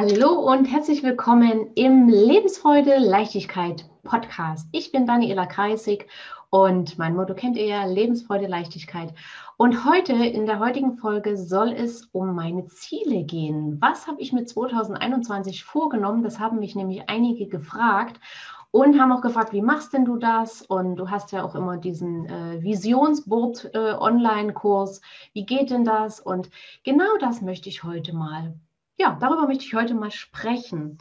Hallo und herzlich willkommen im Lebensfreude Leichtigkeit Podcast. Ich bin Daniela Kreisig und mein Motto kennt ihr ja, Lebensfreude Leichtigkeit. Und heute, in der heutigen Folge, soll es um meine Ziele gehen. Was habe ich mit 2021 vorgenommen? Das haben mich nämlich einige gefragt und haben auch gefragt, wie machst denn du das? Und du hast ja auch immer diesen äh, Visionsboard äh, Online-Kurs. Wie geht denn das? Und genau das möchte ich heute mal ja, darüber möchte ich heute mal sprechen.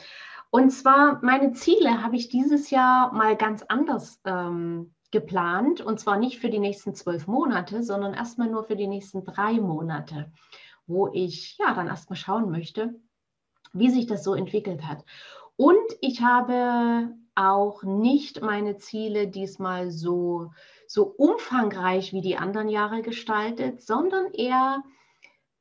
Und zwar, meine Ziele habe ich dieses Jahr mal ganz anders ähm, geplant. Und zwar nicht für die nächsten zwölf Monate, sondern erstmal nur für die nächsten drei Monate, wo ich ja dann erstmal schauen möchte, wie sich das so entwickelt hat. Und ich habe auch nicht meine Ziele diesmal so, so umfangreich wie die anderen Jahre gestaltet, sondern eher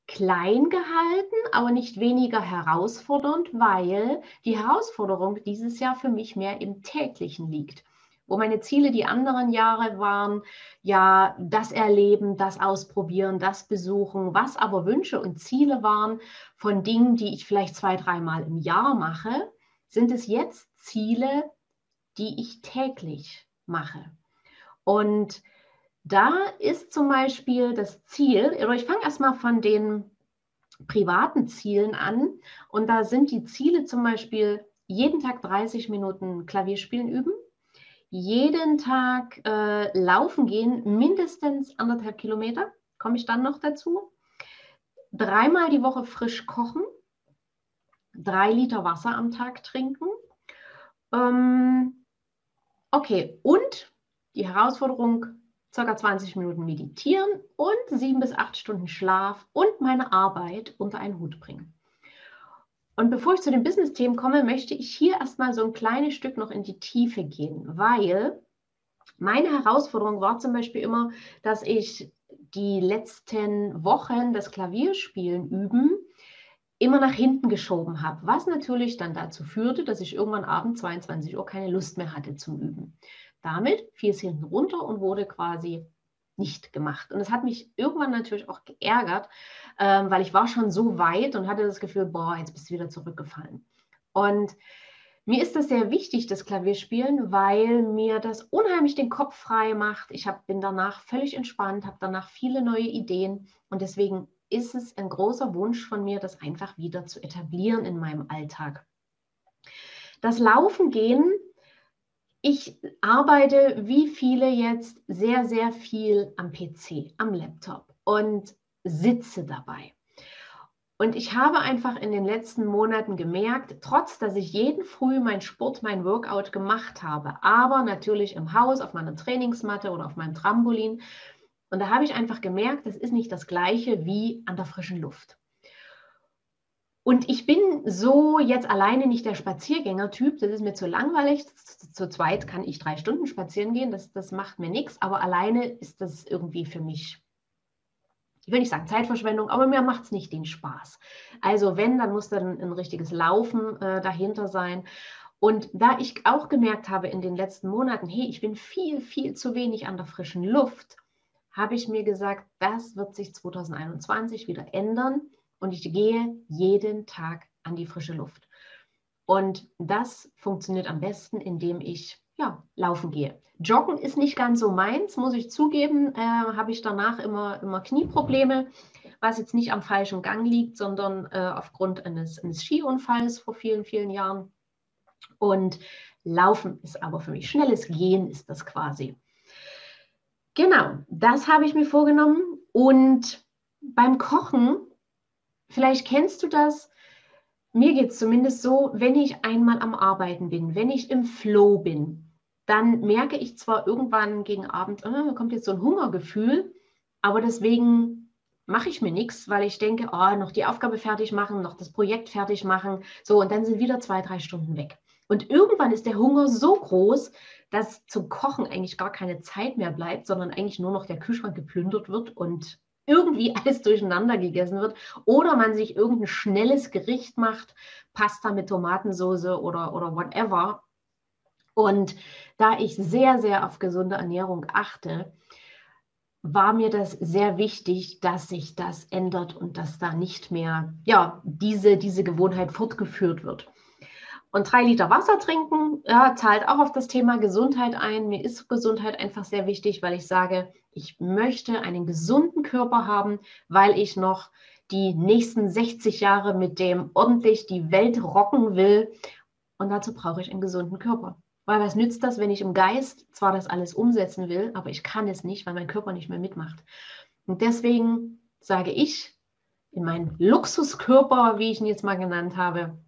klein gehalten, aber nicht weniger herausfordernd, weil die Herausforderung dieses Jahr für mich mehr im täglichen liegt. Wo meine Ziele die anderen Jahre waren, ja, das Erleben, das Ausprobieren, das Besuchen, was aber Wünsche und Ziele waren von Dingen, die ich vielleicht zwei, dreimal im Jahr mache, sind es jetzt Ziele, die ich täglich mache. Und da ist zum Beispiel das Ziel, oder ich fange erstmal von den privaten Zielen an. Und da sind die Ziele zum Beispiel jeden Tag 30 Minuten Klavierspielen üben, jeden Tag äh, laufen gehen, mindestens anderthalb Kilometer, komme ich dann noch dazu. Dreimal die Woche frisch kochen, drei Liter Wasser am Tag trinken. Ähm, okay, und die Herausforderung, ca. 20 Minuten meditieren und sieben bis acht Stunden Schlaf und meine Arbeit unter einen Hut bringen. Und bevor ich zu den Business-Themen komme, möchte ich hier erstmal so ein kleines Stück noch in die Tiefe gehen, weil meine Herausforderung war zum Beispiel immer, dass ich die letzten Wochen das Klavierspielen üben immer nach hinten geschoben habe, was natürlich dann dazu führte, dass ich irgendwann abends 22 Uhr keine Lust mehr hatte zum Üben. Damit fiel es hinten runter und wurde quasi nicht gemacht. Und das hat mich irgendwann natürlich auch geärgert, ähm, weil ich war schon so weit und hatte das Gefühl, boah, jetzt bist du wieder zurückgefallen. Und mir ist das sehr wichtig, das Klavierspielen, weil mir das unheimlich den Kopf frei macht. Ich hab, bin danach völlig entspannt, habe danach viele neue Ideen und deswegen ist es ein großer Wunsch von mir, das einfach wieder zu etablieren in meinem Alltag. Das Laufen gehen ich arbeite wie viele jetzt sehr, sehr viel am PC, am Laptop und sitze dabei. Und ich habe einfach in den letzten Monaten gemerkt, trotz dass ich jeden Früh mein Sport, mein Workout gemacht habe, aber natürlich im Haus, auf meiner Trainingsmatte oder auf meinem Trampolin. Und da habe ich einfach gemerkt, das ist nicht das gleiche wie an der frischen Luft. Und ich bin so jetzt alleine nicht der Spaziergänger-Typ, das ist mir zu langweilig. Zu zweit kann ich drei Stunden spazieren gehen, das, das macht mir nichts, aber alleine ist das irgendwie für mich, ich will nicht sagen Zeitverschwendung, aber mir macht es nicht den Spaß. Also wenn, dann muss dann ein richtiges Laufen äh, dahinter sein. Und da ich auch gemerkt habe in den letzten Monaten, hey, ich bin viel, viel zu wenig an der frischen Luft, habe ich mir gesagt, das wird sich 2021 wieder ändern und ich gehe jeden Tag an die frische Luft. Und das funktioniert am besten, indem ich ja, laufen gehe. Joggen ist nicht ganz so meins, muss ich zugeben. Äh, Habe ich danach immer, immer Knieprobleme, was jetzt nicht am falschen Gang liegt, sondern äh, aufgrund eines, eines Skiunfalls vor vielen, vielen Jahren. Und Laufen ist aber für mich schnelles Gehen ist das quasi. Genau, das habe ich mir vorgenommen. Und beim Kochen Vielleicht kennst du das. Mir geht es zumindest so, wenn ich einmal am Arbeiten bin, wenn ich im Flow bin, dann merke ich zwar irgendwann gegen Abend, oh, kommt jetzt so ein Hungergefühl, aber deswegen mache ich mir nichts, weil ich denke, oh, noch die Aufgabe fertig machen, noch das Projekt fertig machen. So, und dann sind wieder zwei, drei Stunden weg. Und irgendwann ist der Hunger so groß, dass zum Kochen eigentlich gar keine Zeit mehr bleibt, sondern eigentlich nur noch der Kühlschrank geplündert wird und irgendwie alles durcheinander gegessen wird oder man sich irgendein schnelles Gericht macht, Pasta mit Tomatensauce oder, oder whatever. Und da ich sehr, sehr auf gesunde Ernährung achte, war mir das sehr wichtig, dass sich das ändert und dass da nicht mehr ja, diese, diese Gewohnheit fortgeführt wird. Und drei Liter Wasser trinken ja, zahlt auch auf das Thema Gesundheit ein. Mir ist Gesundheit einfach sehr wichtig, weil ich sage, ich möchte einen gesunden Körper haben, weil ich noch die nächsten 60 Jahre mit dem ordentlich die Welt rocken will. Und dazu brauche ich einen gesunden Körper. Weil was nützt das, wenn ich im Geist zwar das alles umsetzen will, aber ich kann es nicht, weil mein Körper nicht mehr mitmacht. Und deswegen sage ich, in meinen Luxuskörper, wie ich ihn jetzt mal genannt habe,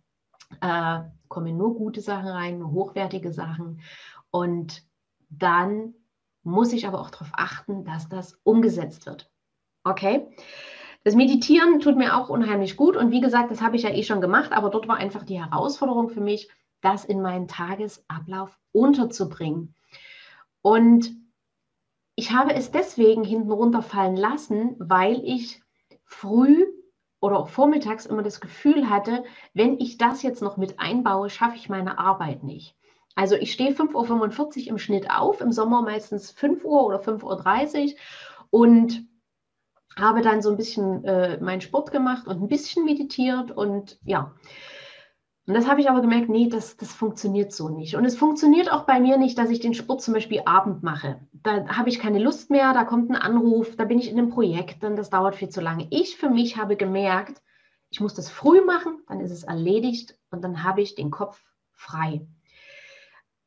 äh, kommen nur gute Sachen rein, nur hochwertige Sachen. Und dann muss ich aber auch darauf achten, dass das umgesetzt wird. Okay? Das Meditieren tut mir auch unheimlich gut. Und wie gesagt, das habe ich ja eh schon gemacht, aber dort war einfach die Herausforderung für mich, das in meinen Tagesablauf unterzubringen. Und ich habe es deswegen hinten runterfallen lassen, weil ich früh oder auch vormittags immer das Gefühl hatte, wenn ich das jetzt noch mit einbaue, schaffe ich meine Arbeit nicht. Also ich stehe 5.45 Uhr im Schnitt auf, im Sommer meistens 5 Uhr oder 5.30 Uhr und habe dann so ein bisschen äh, meinen Sport gemacht und ein bisschen meditiert und ja, und das habe ich aber gemerkt, nee, das, das funktioniert so nicht. Und es funktioniert auch bei mir nicht, dass ich den Sport zum Beispiel Abend mache. Da habe ich keine Lust mehr, da kommt ein Anruf, da bin ich in einem Projekt, dann das dauert viel zu lange. Ich für mich habe gemerkt, ich muss das früh machen, dann ist es erledigt und dann habe ich den Kopf frei.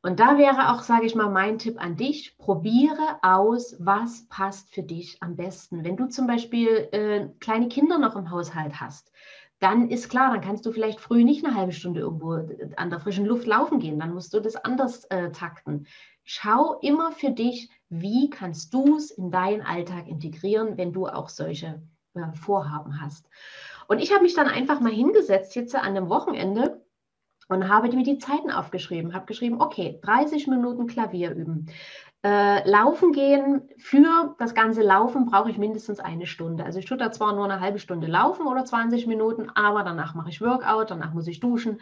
Und da wäre auch, sage ich mal, mein Tipp an dich, probiere aus, was passt für dich am besten. Wenn du zum Beispiel äh, kleine Kinder noch im Haushalt hast, dann ist klar, dann kannst du vielleicht früh nicht eine halbe Stunde irgendwo an der frischen Luft laufen gehen. Dann musst du das anders äh, takten. Schau immer für dich, wie kannst du es in deinen Alltag integrieren, wenn du auch solche äh, Vorhaben hast. Und ich habe mich dann einfach mal hingesetzt jetzt an einem Wochenende und habe mir die Zeiten aufgeschrieben, habe geschrieben, okay, 30 Minuten Klavier üben, äh, laufen gehen, für das ganze Laufen brauche ich mindestens eine Stunde. Also ich tue da zwar nur eine halbe Stunde laufen oder 20 Minuten, aber danach mache ich Workout, danach muss ich duschen.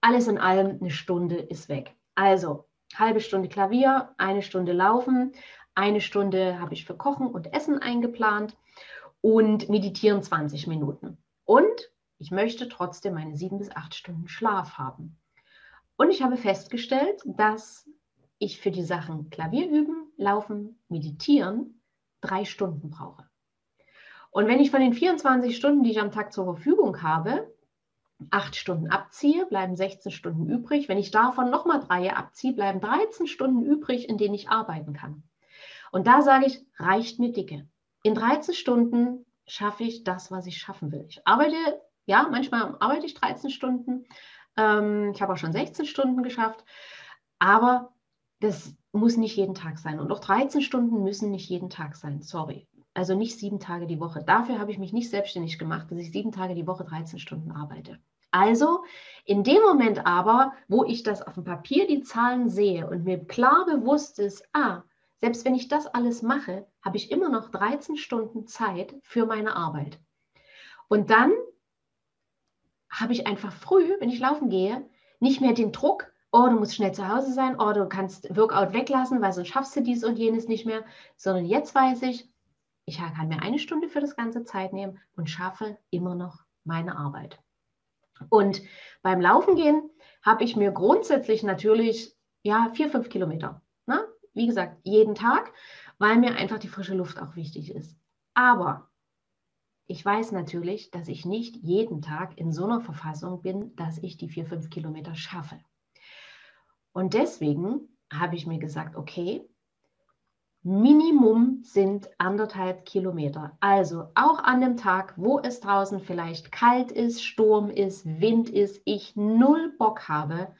Alles in allem eine Stunde ist weg. Also halbe Stunde Klavier, eine Stunde Laufen, eine Stunde habe ich für Kochen und Essen eingeplant und meditieren 20 Minuten. Und ich möchte trotzdem meine sieben bis acht Stunden Schlaf haben. Und ich habe festgestellt, dass ich für die Sachen Klavier üben, laufen, meditieren drei Stunden brauche. Und wenn ich von den 24 Stunden, die ich am Tag zur Verfügung habe, acht Stunden abziehe, bleiben 16 Stunden übrig. Wenn ich davon nochmal drei abziehe, bleiben 13 Stunden übrig, in denen ich arbeiten kann. Und da sage ich, reicht mir dicke. In 13 Stunden schaffe ich das, was ich schaffen will. Ich arbeite, ja, manchmal arbeite ich 13 Stunden. Ähm, ich habe auch schon 16 Stunden geschafft. Aber das muss nicht jeden Tag sein. Und auch 13 Stunden müssen nicht jeden Tag sein. Sorry. Also nicht sieben Tage die Woche. Dafür habe ich mich nicht selbstständig gemacht, dass ich sieben Tage die Woche 13 Stunden arbeite. Also in dem Moment aber, wo ich das auf dem Papier die Zahlen sehe und mir klar bewusst ist, ah, selbst wenn ich das alles mache, habe ich immer noch 13 Stunden Zeit für meine Arbeit. Und dann habe ich einfach früh, wenn ich laufen gehe, nicht mehr den Druck, oh, du musst schnell zu Hause sein, oh, du kannst Workout weglassen, weil sonst schaffst du dies und jenes nicht mehr, sondern jetzt weiß ich, ich kann mir eine Stunde für das ganze Zeit nehmen und schaffe immer noch meine Arbeit. Und beim Laufen gehen habe ich mir grundsätzlich natürlich ja vier, fünf Kilometer. Ne? Wie gesagt, jeden Tag, weil mir einfach die frische Luft auch wichtig ist. Aber ich weiß natürlich, dass ich nicht jeden Tag in so einer Verfassung bin, dass ich die vier, fünf Kilometer schaffe. Und deswegen habe ich mir gesagt, okay, Minimum sind anderthalb Kilometer. Also auch an dem Tag, wo es draußen vielleicht kalt ist, Sturm ist, Wind ist, ich null Bock habe,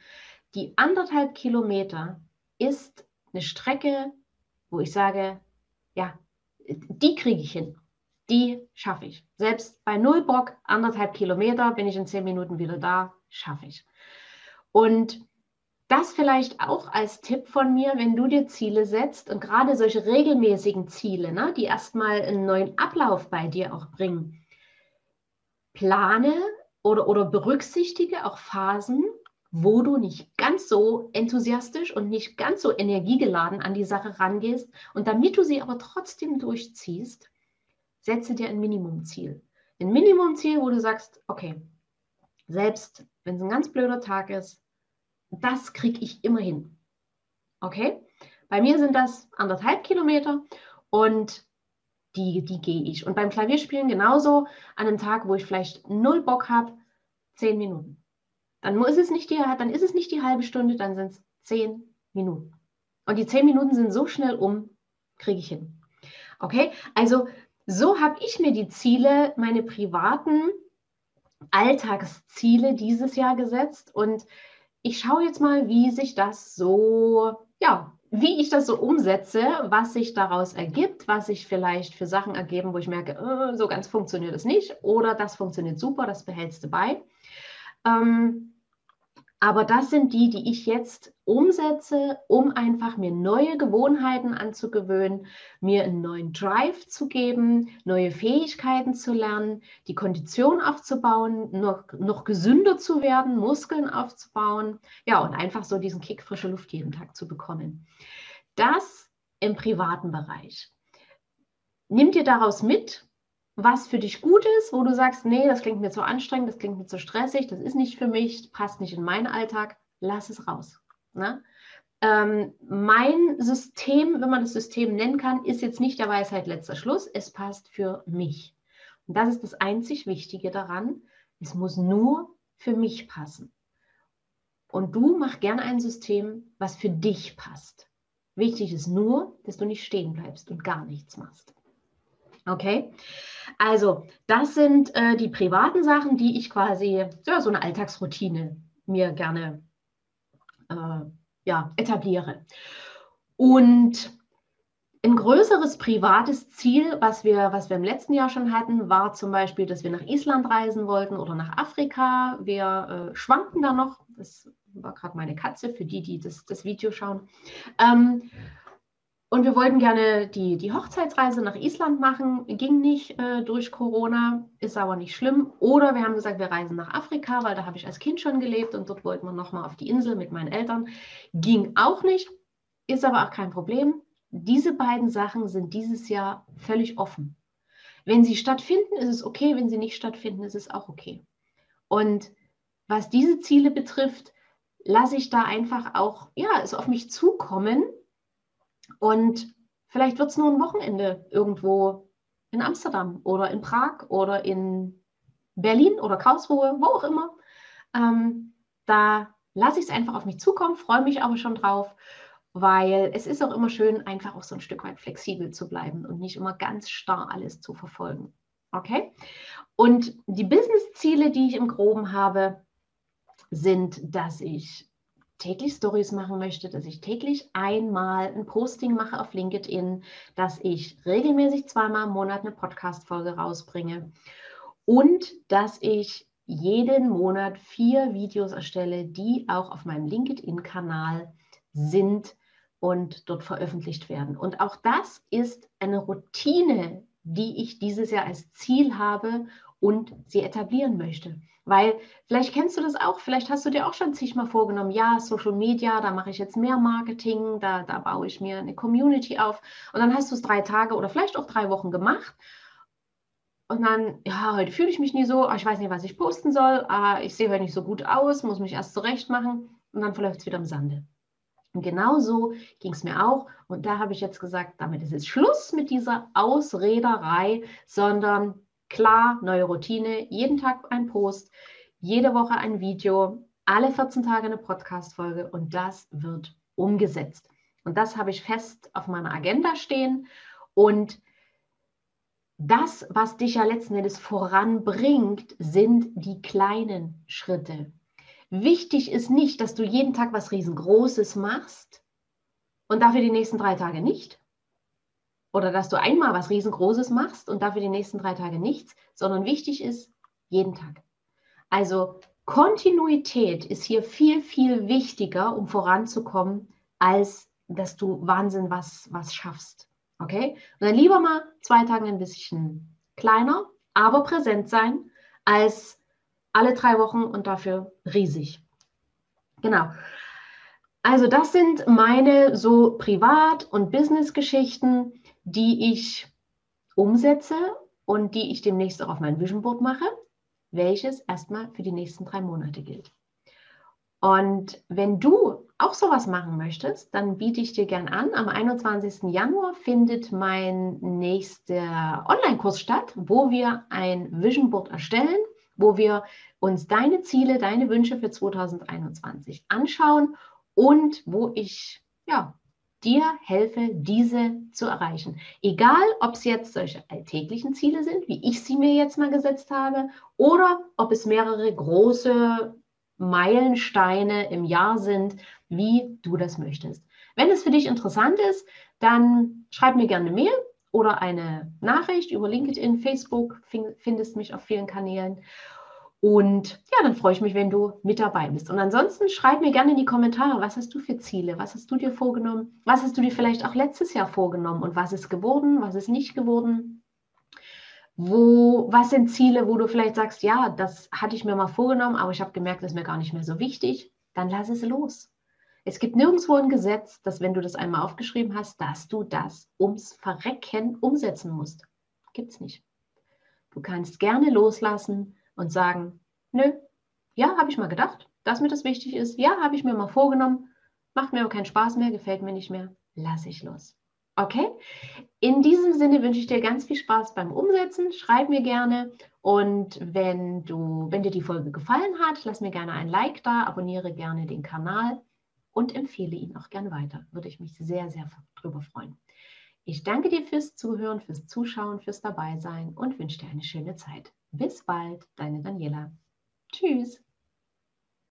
die anderthalb Kilometer ist eine Strecke, wo ich sage, ja, die kriege ich hin. Die schaffe ich. Selbst bei null Bock, anderthalb Kilometer, bin ich in zehn Minuten wieder da, schaffe ich. Und das vielleicht auch als Tipp von mir, wenn du dir Ziele setzt und gerade solche regelmäßigen Ziele, ne, die erstmal einen neuen Ablauf bei dir auch bringen. Plane oder, oder berücksichtige auch Phasen, wo du nicht ganz so enthusiastisch und nicht ganz so energiegeladen an die Sache rangehst. Und damit du sie aber trotzdem durchziehst, setze dir ein Minimumziel. Ein Minimumziel, wo du sagst, okay, selbst wenn es ein ganz blöder Tag ist, das kriege ich immer hin. Okay? Bei mir sind das anderthalb Kilometer und die, die gehe ich. Und beim Klavierspielen genauso an einem Tag, wo ich vielleicht null Bock habe, zehn Minuten. Dann ist es nicht die, dann ist es nicht die halbe Stunde, dann sind es zehn Minuten. Und die zehn Minuten sind so schnell um, kriege ich hin. Okay, also so habe ich mir die Ziele, meine privaten Alltagsziele dieses Jahr gesetzt und ich schaue jetzt mal, wie sich das so, ja, wie ich das so umsetze, was sich daraus ergibt, was sich vielleicht für Sachen ergeben, wo ich merke, äh, so ganz funktioniert es nicht oder das funktioniert super, das behältst du bei. Ähm, aber das sind die, die ich jetzt umsetze, um einfach mir neue Gewohnheiten anzugewöhnen, mir einen neuen Drive zu geben, neue Fähigkeiten zu lernen, die Kondition aufzubauen, noch, noch gesünder zu werden, Muskeln aufzubauen. Ja, und einfach so diesen Kick frische Luft jeden Tag zu bekommen. Das im privaten Bereich. Nimm dir daraus mit, was für dich gut ist, wo du sagst, nee, das klingt mir zu anstrengend, das klingt mir zu stressig, das ist nicht für mich, passt nicht in meinen Alltag, lass es raus. Ne? Ähm, mein System, wenn man das System nennen kann, ist jetzt nicht der Weisheit letzter Schluss, es passt für mich. Und das ist das einzig Wichtige daran, es muss nur für mich passen. Und du mach gerne ein System, was für dich passt. Wichtig ist nur, dass du nicht stehen bleibst und gar nichts machst. Okay? Also, das sind äh, die privaten Sachen, die ich quasi, ja, so eine Alltagsroutine mir gerne äh, ja, etabliere. Und ein größeres privates Ziel, was wir, was wir im letzten Jahr schon hatten, war zum Beispiel, dass wir nach Island reisen wollten oder nach Afrika. Wir äh, schwanken da noch. Das war gerade meine Katze, für die, die das, das Video schauen. Ähm, und wir wollten gerne die, die Hochzeitsreise nach Island machen, ging nicht äh, durch Corona, ist aber nicht schlimm. Oder wir haben gesagt, wir reisen nach Afrika, weil da habe ich als Kind schon gelebt und dort wollten wir nochmal auf die Insel mit meinen Eltern. Ging auch nicht, ist aber auch kein Problem. Diese beiden Sachen sind dieses Jahr völlig offen. Wenn sie stattfinden, ist es okay. Wenn sie nicht stattfinden, ist es auch okay. Und was diese Ziele betrifft, lasse ich da einfach auch, ja, es auf mich zukommen und vielleicht wird es nur ein Wochenende irgendwo in Amsterdam oder in Prag oder in Berlin oder Karlsruhe, wo auch immer. Ähm, da lasse ich es einfach auf mich zukommen, freue mich aber schon drauf, weil es ist auch immer schön, einfach auch so ein Stück weit flexibel zu bleiben und nicht immer ganz starr alles zu verfolgen. Okay? Und die Business-Ziele, die ich im Groben habe, sind, dass ich täglich Stories machen möchte, dass ich täglich einmal ein Posting mache auf LinkedIn, dass ich regelmäßig zweimal im Monat eine Podcast-Folge rausbringe und dass ich jeden Monat vier Videos erstelle, die auch auf meinem LinkedIn-Kanal sind und dort veröffentlicht werden. Und auch das ist eine Routine, die ich dieses Jahr als Ziel habe und sie etablieren möchte. Weil vielleicht kennst du das auch, vielleicht hast du dir auch schon zigmal vorgenommen, ja, Social Media, da mache ich jetzt mehr Marketing, da, da baue ich mir eine Community auf. Und dann hast du es drei Tage oder vielleicht auch drei Wochen gemacht. Und dann, ja, heute fühle ich mich nie so, ah, ich weiß nicht, was ich posten soll, ah, ich sehe heute nicht so gut aus, muss mich erst zurecht machen und dann verläuft es wieder im Sande. Und genau so ging es mir auch. Und da habe ich jetzt gesagt, damit ist es Schluss mit dieser Ausrederei, sondern klar, neue Routine, jeden Tag ein Post, jede Woche ein Video, alle 14 Tage eine Podcast-Folge und das wird umgesetzt. Und das habe ich fest auf meiner Agenda stehen. Und das, was dich ja letzten Endes voranbringt, sind die kleinen Schritte. Wichtig ist nicht, dass du jeden Tag was riesengroßes machst und dafür die nächsten drei Tage nicht, oder dass du einmal was riesengroßes machst und dafür die nächsten drei Tage nichts, sondern wichtig ist jeden Tag. Also Kontinuität ist hier viel, viel wichtiger, um voranzukommen, als dass du Wahnsinn was, was schaffst. Okay? Und dann lieber mal zwei Tage ein bisschen kleiner, aber präsent sein, als alle drei Wochen und dafür riesig. Genau. Also das sind meine so Privat- und Business-Geschichten, die ich umsetze und die ich demnächst auch auf mein Vision Board mache, welches erstmal für die nächsten drei Monate gilt. Und wenn du auch sowas machen möchtest, dann biete ich dir gern an. Am 21. Januar findet mein nächster Online-Kurs statt, wo wir ein Vision Board erstellen, wo wir uns deine Ziele, deine Wünsche für 2021 anschauen und wo ich ja, dir helfe, diese zu erreichen. Egal, ob es jetzt solche alltäglichen Ziele sind, wie ich sie mir jetzt mal gesetzt habe, oder ob es mehrere große Meilensteine im Jahr sind, wie du das möchtest. Wenn es für dich interessant ist, dann schreib mir gerne eine Mail oder eine Nachricht über LinkedIn, Facebook, findest mich auf vielen Kanälen. Und ja, dann freue ich mich, wenn du mit dabei bist. Und ansonsten schreib mir gerne in die Kommentare, was hast du für Ziele? Was hast du dir vorgenommen? Was hast du dir vielleicht auch letztes Jahr vorgenommen? Und was ist geworden? Was ist nicht geworden? Wo, was sind Ziele, wo du vielleicht sagst, ja, das hatte ich mir mal vorgenommen, aber ich habe gemerkt, das ist mir gar nicht mehr so wichtig? Dann lass es los. Es gibt nirgendwo ein Gesetz, dass wenn du das einmal aufgeschrieben hast, dass du das ums Verrecken umsetzen musst. Gibt es nicht. Du kannst gerne loslassen und sagen, nö, ja, habe ich mal gedacht, dass mir das wichtig ist. Ja, habe ich mir mal vorgenommen. Macht mir aber keinen Spaß mehr, gefällt mir nicht mehr. Lass ich los. Okay? In diesem Sinne wünsche ich dir ganz viel Spaß beim Umsetzen. Schreib mir gerne und wenn du, wenn dir die Folge gefallen hat, lass mir gerne ein Like da, abonniere gerne den Kanal und empfehle ihn auch gerne weiter. Würde ich mich sehr, sehr darüber freuen. Ich danke dir fürs Zuhören, fürs Zuschauen, fürs Dabeisein und wünsche dir eine schöne Zeit. Bis bald, deine Daniela. Tschüss.